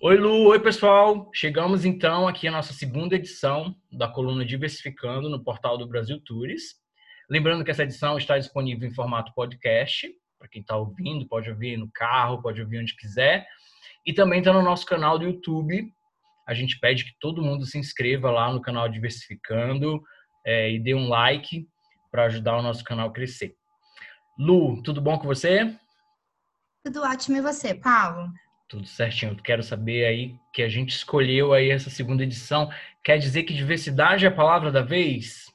Oi, Lu. Oi, pessoal. Chegamos então aqui à nossa segunda edição da coluna Diversificando no portal do Brasil Tours. Lembrando que essa edição está disponível em formato podcast. Para quem está ouvindo, pode ouvir no carro, pode ouvir onde quiser. E também está no nosso canal do YouTube. A gente pede que todo mundo se inscreva lá no canal Diversificando é, e dê um like para ajudar o nosso canal a crescer. Lu, tudo bom com você? Tudo ótimo e você, Paulo? Tudo certinho. Quero saber aí que a gente escolheu aí essa segunda edição. Quer dizer que diversidade é a palavra da vez?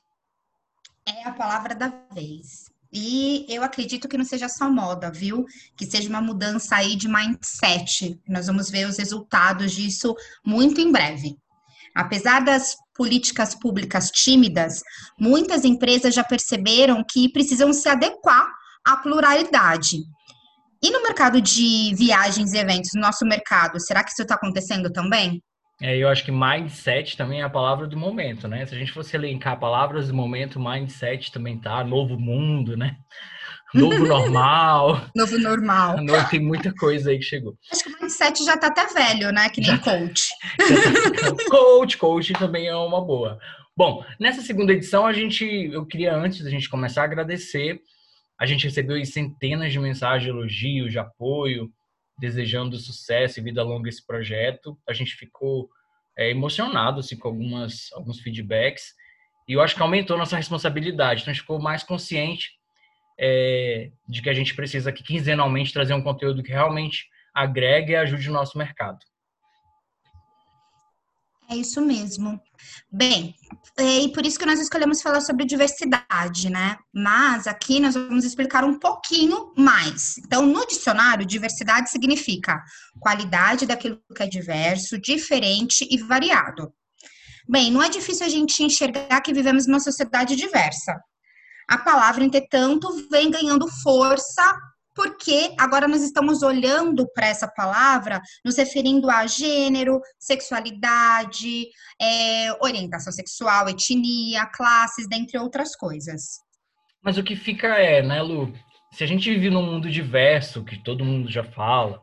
É a palavra da vez. E eu acredito que não seja só moda, viu? Que seja uma mudança aí de mindset. Nós vamos ver os resultados disso muito em breve. Apesar das políticas públicas tímidas, muitas empresas já perceberam que precisam se adequar à pluralidade. E no mercado de viagens e eventos, no nosso mercado, será que isso está acontecendo também? É, eu acho que mindset também é a palavra do momento, né? Se a gente fosse elencar palavras do momento, mindset também tá, novo mundo, né? Novo normal. novo normal. Tem muita coisa aí que chegou. Acho que o mindset já tá até velho, né? Que nem já, coach. Já tá, coach, coach também é uma boa. Bom, nessa segunda edição, a gente, eu queria, antes da gente começar, agradecer a gente recebeu centenas de mensagens de elogio, de apoio, desejando sucesso e vida longa esse projeto. A gente ficou é, emocionado assim, com algumas, alguns feedbacks e eu acho que aumentou nossa responsabilidade. Então, a gente ficou mais consciente é, de que a gente precisa aqui quinzenalmente trazer um conteúdo que realmente agregue e ajude o nosso mercado. É isso mesmo. Bem, é, e por isso que nós escolhemos falar sobre diversidade, né? Mas aqui nós vamos explicar um pouquinho mais. Então, no dicionário, diversidade significa qualidade daquilo que é diverso, diferente e variado. Bem, não é difícil a gente enxergar que vivemos numa sociedade diversa. A palavra, entretanto, vem ganhando força porque agora nós estamos olhando para essa palavra, nos referindo a gênero, sexualidade, é, orientação sexual, etnia, classes, dentre outras coisas. Mas o que fica é, né, Lu? Se a gente vive num mundo diverso, que todo mundo já fala,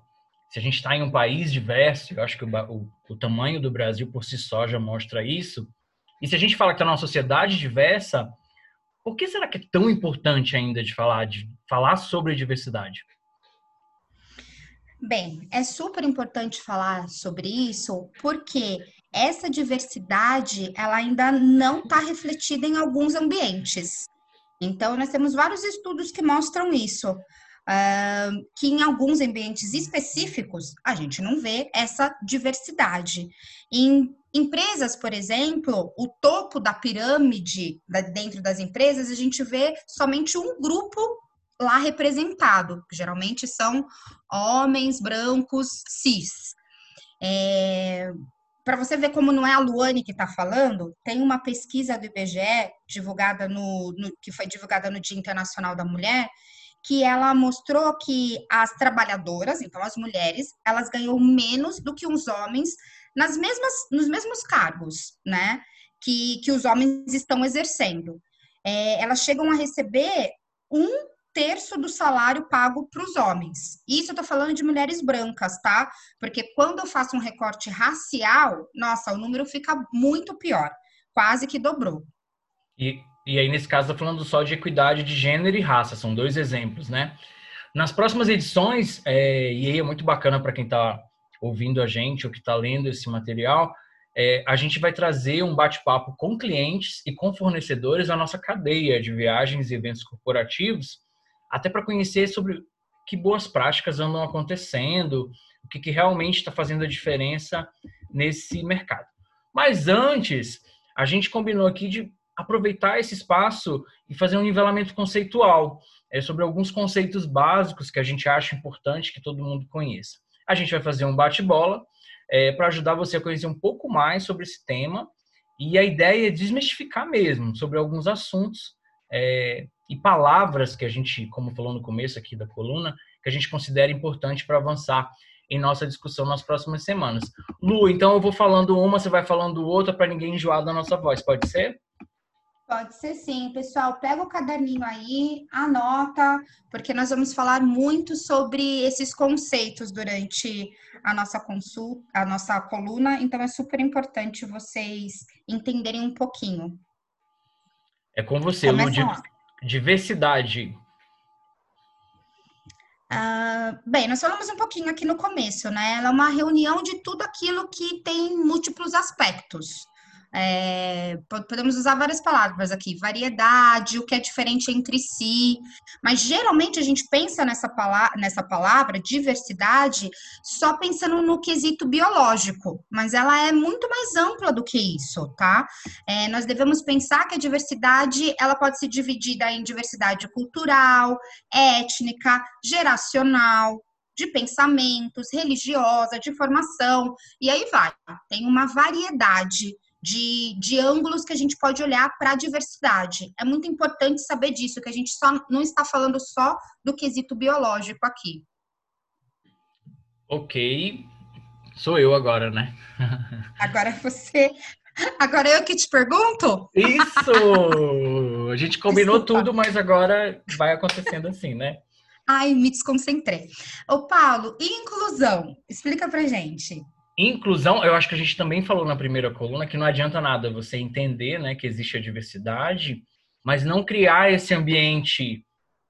se a gente está em um país diverso, eu acho que o, o, o, tamanho do Brasil por si só já mostra isso, e se a gente fala que está numa sociedade diversa, por que será que é tão importante ainda de falar, de falar sobre diversidade? Bem, é super importante falar sobre isso porque essa diversidade ela ainda não está refletida em alguns ambientes. Então, nós temos vários estudos que mostram isso. Uh, que em alguns ambientes específicos a gente não vê essa diversidade. Em empresas, por exemplo, o topo da pirâmide dentro das empresas, a gente vê somente um grupo lá representado, geralmente são homens brancos cis. É, Para você ver como não é a Luane que está falando, tem uma pesquisa do IBGE divulgada no, no, que foi divulgada no Dia Internacional da Mulher, que ela mostrou que as trabalhadoras, então as mulheres, elas ganham menos do que os homens nas mesmas, nos mesmos cargos, né? Que, que os homens estão exercendo. É, elas chegam a receber um terço do salário pago para os homens. Isso eu tô falando de mulheres brancas, tá? Porque quando eu faço um recorte racial, nossa, o número fica muito pior, quase que dobrou. E, e aí, nesse caso, tô falando só de equidade de gênero e raça, são dois exemplos, né? Nas próximas edições, é, e aí é muito bacana para quem está ouvindo a gente ou que está lendo esse material, é, a gente vai trazer um bate-papo com clientes e com fornecedores da nossa cadeia de viagens e eventos corporativos até para conhecer sobre que boas práticas andam acontecendo, o que, que realmente está fazendo a diferença nesse mercado. Mas antes, a gente combinou aqui de aproveitar esse espaço e fazer um nivelamento conceitual é, sobre alguns conceitos básicos que a gente acha importante que todo mundo conheça. A gente vai fazer um bate-bola é, para ajudar você a conhecer um pouco mais sobre esse tema e a ideia é desmistificar mesmo sobre alguns assuntos é, e palavras que a gente, como falou no começo aqui da coluna, que a gente considera importante para avançar em nossa discussão nas próximas semanas. Lu, então eu vou falando uma, você vai falando outra para ninguém enjoar da nossa voz, pode ser? Pode ser sim, pessoal. Pega o caderninho aí, anota, porque nós vamos falar muito sobre esses conceitos durante a nossa consulta, a nossa coluna, então é super importante vocês entenderem um pouquinho. É com você, Lu, diversidade. Uh, bem, nós falamos um pouquinho aqui no começo, né? Ela é uma reunião de tudo aquilo que tem múltiplos aspectos. É, podemos usar várias palavras aqui, variedade, o que é diferente entre si, mas geralmente a gente pensa nessa palavra, nessa palavra diversidade só pensando no quesito biológico, mas ela é muito mais ampla do que isso, tá? É, nós devemos pensar que a diversidade ela pode ser dividida em diversidade cultural, étnica, geracional, de pensamentos, religiosa, de formação, e aí vai. Tem uma variedade de, de ângulos que a gente pode olhar para a diversidade. É muito importante saber disso, que a gente só não está falando só do quesito biológico aqui. Ok. Sou eu agora, né? agora você. Agora eu que te pergunto? Isso! A gente combinou Desculpa. tudo, mas agora vai acontecendo assim, né? Ai, me desconcentrei. Ô, Paulo, e inclusão? Explica pra gente. Inclusão, eu acho que a gente também falou na primeira coluna que não adianta nada você entender né, que existe a diversidade, mas não criar esse ambiente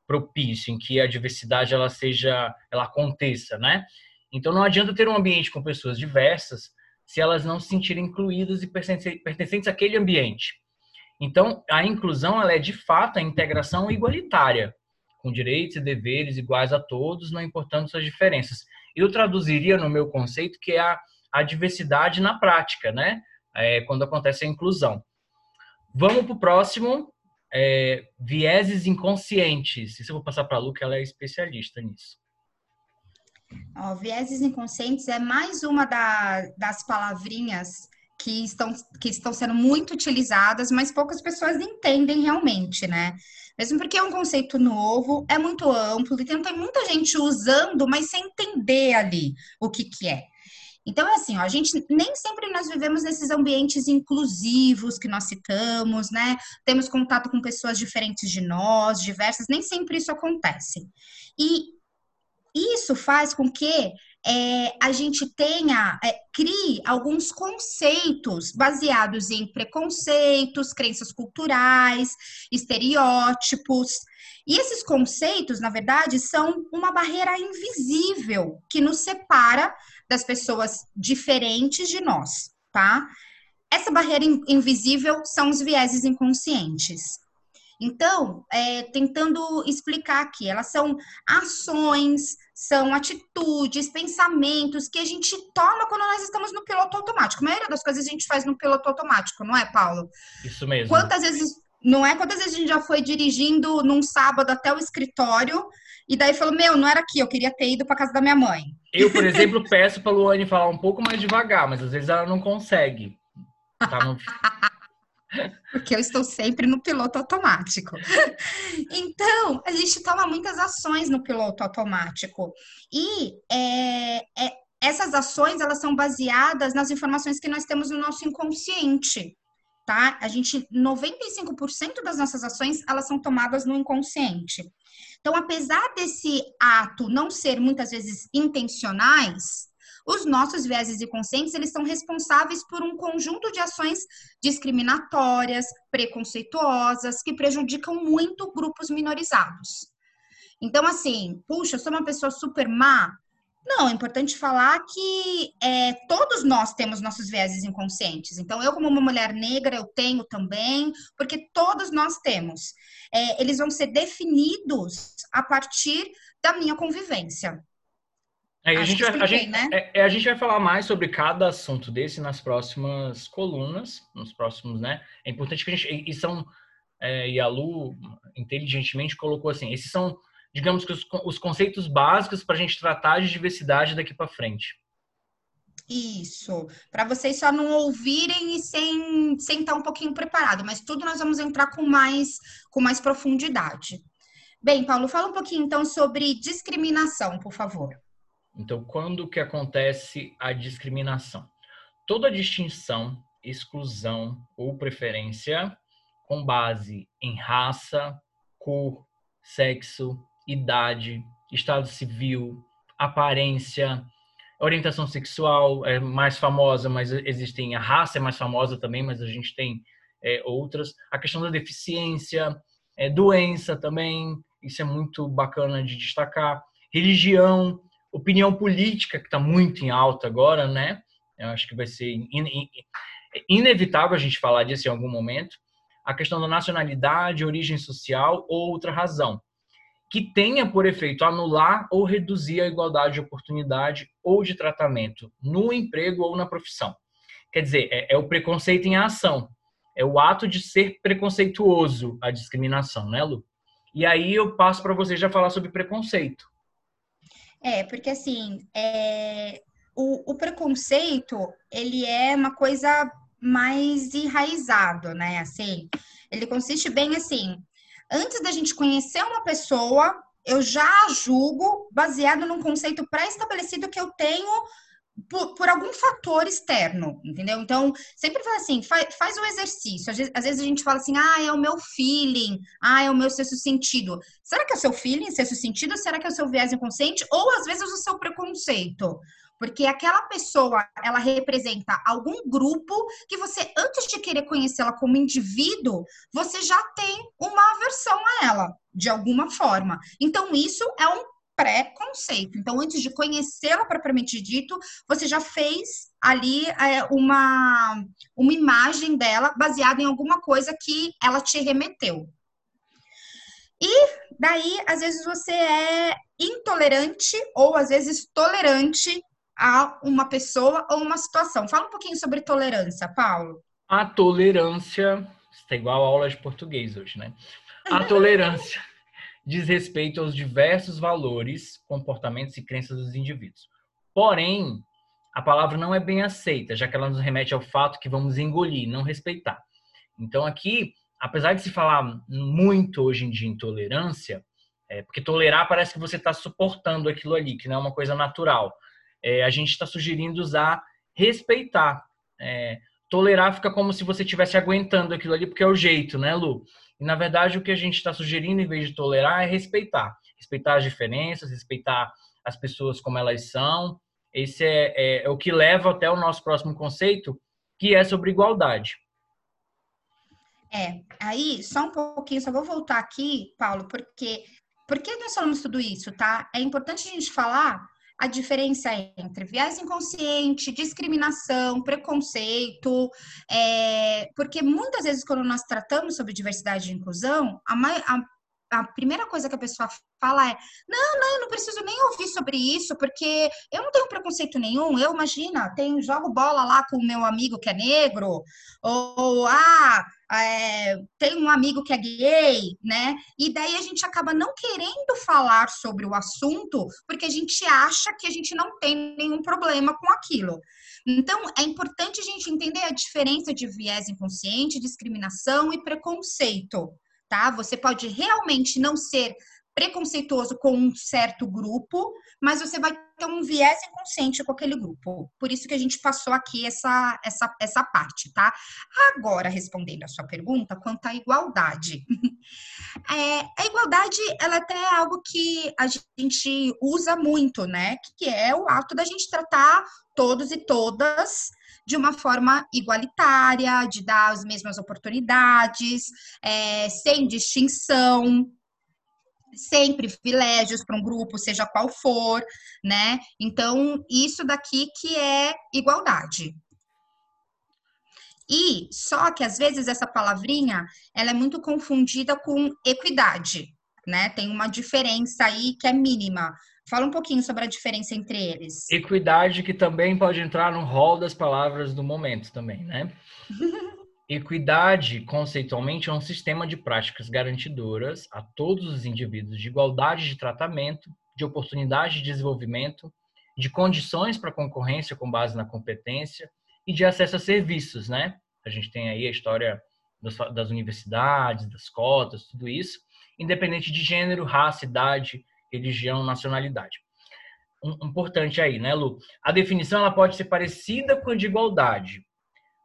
propício em que a diversidade ela seja, ela aconteça, né? Então não adianta ter um ambiente com pessoas diversas se elas não se sentirem incluídas e pertencentes àquele ambiente. Então a inclusão ela é de fato a integração igualitária, com direitos e deveres iguais a todos, não importando suas diferenças. Eu traduziria no meu conceito que é a a diversidade na prática, né? É, quando acontece a inclusão. Vamos para o próximo, é, vieses inconscientes. Isso eu vou passar para a Lu, que ela é especialista nisso. Ó, vieses inconscientes é mais uma da, das palavrinhas que estão, que estão sendo muito utilizadas, mas poucas pessoas entendem realmente, né? Mesmo porque é um conceito novo, é muito amplo, e tem, tem muita gente usando, mas sem entender ali o que, que é. Então, é assim, ó, a gente nem sempre nós vivemos nesses ambientes inclusivos que nós citamos, né? Temos contato com pessoas diferentes de nós, diversas, nem sempre isso acontece. E isso faz com que é, a gente tenha, é, crie alguns conceitos baseados em preconceitos, crenças culturais, estereótipos. E esses conceitos, na verdade, são uma barreira invisível que nos separa das pessoas diferentes de nós, tá? Essa barreira invisível são os vieses inconscientes. Então, é, tentando explicar aqui, elas são ações, são atitudes, pensamentos que a gente toma quando nós estamos no piloto automático. A maioria das coisas a gente faz no piloto automático, não é, Paulo? Isso mesmo. Quantas vezes, não é? Quantas vezes a gente já foi dirigindo num sábado até o escritório e daí falou: Meu, não era aqui, eu queria ter ido para casa da minha mãe. Eu, por exemplo, peço para Luane falar um pouco mais devagar, mas às vezes ela não consegue. Tá no... Porque eu estou sempre no piloto automático. Então, a gente toma muitas ações no piloto automático. E é, é, essas ações, elas são baseadas nas informações que nós temos no nosso inconsciente. Tá? A gente, 95% das nossas ações, elas são tomadas no inconsciente. Então, apesar desse ato não ser muitas vezes intencionais, os nossos vieses inconscientes, eles são responsáveis por um conjunto de ações discriminatórias, preconceituosas, que prejudicam muito grupos minorizados. Então, assim, puxa, eu sou uma pessoa super má, não, é importante falar que é, todos nós temos nossos vieses inconscientes. Então, eu, como uma mulher negra, eu tenho também, porque todos nós temos. É, eles vão ser definidos a partir da minha convivência. É, a, gente vai, a, gente, né? é, é, a gente vai falar mais sobre cada assunto desse nas próximas colunas, nos próximos, né? É importante que a gente. E são. É, e a Lu inteligentemente colocou assim: esses são digamos que os, os conceitos básicos para a gente tratar de diversidade daqui para frente. Isso, para vocês só não ouvirem e sem, sem estar um pouquinho preparado, mas tudo nós vamos entrar com mais, com mais profundidade. Bem, Paulo, fala um pouquinho então sobre discriminação, por favor. Então, quando que acontece a discriminação? Toda distinção, exclusão ou preferência com base em raça, cor, sexo, idade, estado civil, aparência, orientação sexual é mais famosa, mas existem a raça é mais famosa também, mas a gente tem é, outras. A questão da deficiência, é, doença também, isso é muito bacana de destacar. Religião, opinião política que está muito em alta agora, né? Eu acho que vai ser in, in, inevitável a gente falar disso em algum momento. A questão da nacionalidade, origem social ou outra razão que tenha por efeito anular ou reduzir a igualdade de oportunidade ou de tratamento no emprego ou na profissão. Quer dizer, é, é o preconceito em ação, é o ato de ser preconceituoso a discriminação, né, Lu? E aí eu passo para você já falar sobre preconceito. É, porque assim, é, o, o preconceito, ele é uma coisa mais enraizado, né? Assim, ele consiste bem assim, antes da gente conhecer uma pessoa, eu já julgo baseado num conceito pré-estabelecido que eu tenho por, por, algum fator externo, entendeu? Então, sempre fala assim, faz, faz o exercício. Às vezes, às vezes, a gente fala assim, ah, é o meu feeling, ah, é o meu sexto sentido. Será que é o seu feeling, sexto sentido? Será que é o seu viés inconsciente? Ou, às vezes, o seu preconceito? Porque aquela pessoa, ela representa algum grupo que você, antes de querer conhecê-la como indivíduo, você já tem uma aversão a ela, de alguma forma. Então, isso é um pré-conceito. Então, antes de conhecê-la propriamente dito, você já fez ali é, uma, uma imagem dela baseada em alguma coisa que ela te remeteu. E daí, às vezes, você é intolerante ou às vezes tolerante a uma pessoa ou uma situação. Fala um pouquinho sobre tolerância, Paulo. A tolerância está igual a aula de português hoje, né? A tolerância diz respeito aos diversos valores, comportamentos e crenças dos indivíduos. Porém, a palavra não é bem aceita, já que ela nos remete ao fato que vamos engolir, não respeitar. Então, aqui, apesar de se falar muito hoje em dia em tolerância, é, porque tolerar parece que você está suportando aquilo ali, que não é uma coisa natural é, a gente está sugerindo usar respeitar. É, tolerar fica como se você estivesse aguentando aquilo ali, porque é o jeito, né, Lu? E na verdade o que a gente está sugerindo, em vez de tolerar, é respeitar. Respeitar as diferenças, respeitar as pessoas como elas são. Esse é, é, é o que leva até o nosso próximo conceito, que é sobre igualdade. É, aí só um pouquinho, só vou voltar aqui, Paulo, porque por que nós falamos tudo isso, tá? É importante a gente falar a diferença entre viés inconsciente, discriminação, preconceito, é, porque muitas vezes quando nós tratamos sobre diversidade e inclusão, a, a a primeira coisa que a pessoa fala é: não, não, eu não preciso nem ouvir sobre isso, porque eu não tenho preconceito nenhum. Eu, imagina, tenho, jogo bola lá com o meu amigo que é negro, ou, ah, é, tem um amigo que é gay, né? E daí a gente acaba não querendo falar sobre o assunto, porque a gente acha que a gente não tem nenhum problema com aquilo. Então, é importante a gente entender a diferença de viés inconsciente, discriminação e preconceito tá? Você pode realmente não ser preconceituoso com um certo grupo, mas você vai ter um viés inconsciente com aquele grupo. Por isso que a gente passou aqui essa, essa, essa parte, tá? Agora, respondendo a sua pergunta quanto à igualdade. É, a igualdade, ela até é algo que a gente usa muito, né? Que é o ato da gente tratar todos e todas de uma forma igualitária, de dar as mesmas oportunidades, é, sem distinção, sem privilégios para um grupo, seja qual for, né? Então, isso daqui que é igualdade. E só que às vezes essa palavrinha, ela é muito confundida com equidade, né? Tem uma diferença aí que é mínima. Fala um pouquinho sobre a diferença entre eles. Equidade, que também pode entrar no rol das palavras do momento também, né? Equidade, conceitualmente, é um sistema de práticas garantidoras a todos os indivíduos de igualdade de tratamento, de oportunidade de desenvolvimento, de condições para concorrência com base na competência e de acesso a serviços, né? A gente tem aí a história das universidades, das cotas, tudo isso, independente de gênero, raça, idade, religião, nacionalidade. Um, importante aí, né, Lu? A definição ela pode ser parecida com a de igualdade.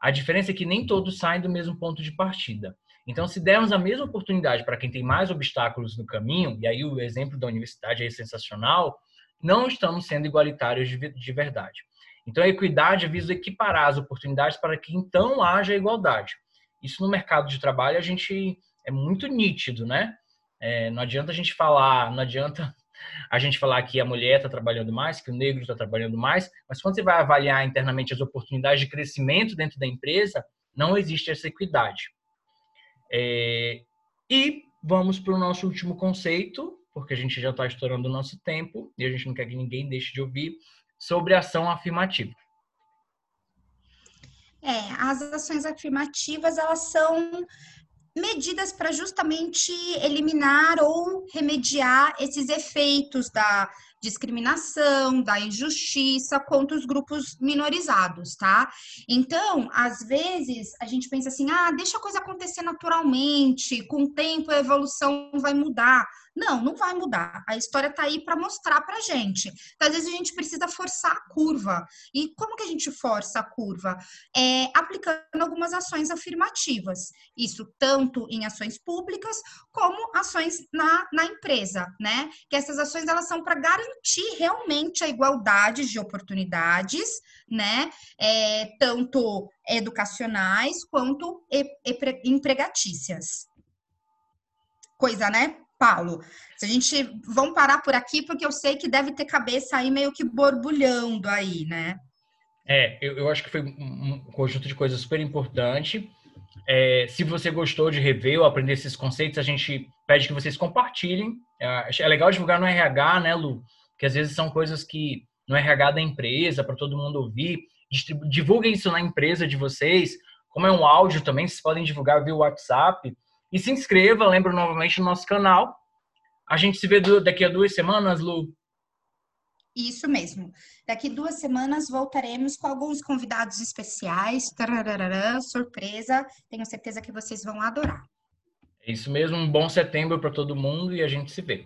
A diferença é que nem todos saem do mesmo ponto de partida. Então, se dermos a mesma oportunidade para quem tem mais obstáculos no caminho, e aí o exemplo da universidade é sensacional, não estamos sendo igualitários de verdade. Então, a equidade visa equiparar as oportunidades para que então haja igualdade. Isso no mercado de trabalho a gente é muito nítido, né? É, não adianta a gente falar, não adianta a gente falar que a mulher está trabalhando mais, que o negro está trabalhando mais, mas quando você vai avaliar internamente as oportunidades de crescimento dentro da empresa, não existe essa equidade. É, e vamos para o nosso último conceito, porque a gente já está estourando o nosso tempo e a gente não quer que ninguém deixe de ouvir, sobre ação afirmativa. É, as ações afirmativas, elas são medidas para justamente eliminar ou remediar esses efeitos da discriminação, da injustiça contra os grupos minorizados, tá? Então, às vezes, a gente pensa assim: ah, deixa a coisa acontecer naturalmente, com o tempo a evolução vai mudar. Não, não vai mudar. A história está aí para mostrar para gente. Então, às vezes a gente precisa forçar a curva. E como que a gente força a curva? É aplicando algumas ações afirmativas. Isso tanto em ações públicas como ações na, na empresa, né? Que essas ações elas são para garantir realmente a igualdade de oportunidades, né? É, tanto educacionais quanto empregatícias. Coisa, né? Paulo. Se a gente vamos parar por aqui porque eu sei que deve ter cabeça aí meio que borbulhando aí, né? É, eu, eu acho que foi um conjunto de coisas super importante. É, se você gostou de rever ou aprender esses conceitos, a gente pede que vocês compartilhem. É, é legal divulgar no RH, né, Lu? Porque às vezes são coisas que no RH da empresa, para todo mundo ouvir. Divulguem isso na empresa de vocês. Como é um áudio também, vocês podem divulgar via WhatsApp. E se inscreva, lembro novamente, no nosso canal. A gente se vê daqui a duas semanas, Lu. Isso mesmo. Daqui duas semanas voltaremos com alguns convidados especiais. Tararara, surpresa. Tenho certeza que vocês vão adorar. É isso mesmo. Um bom setembro para todo mundo e a gente se vê.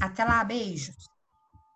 Até lá, beijos.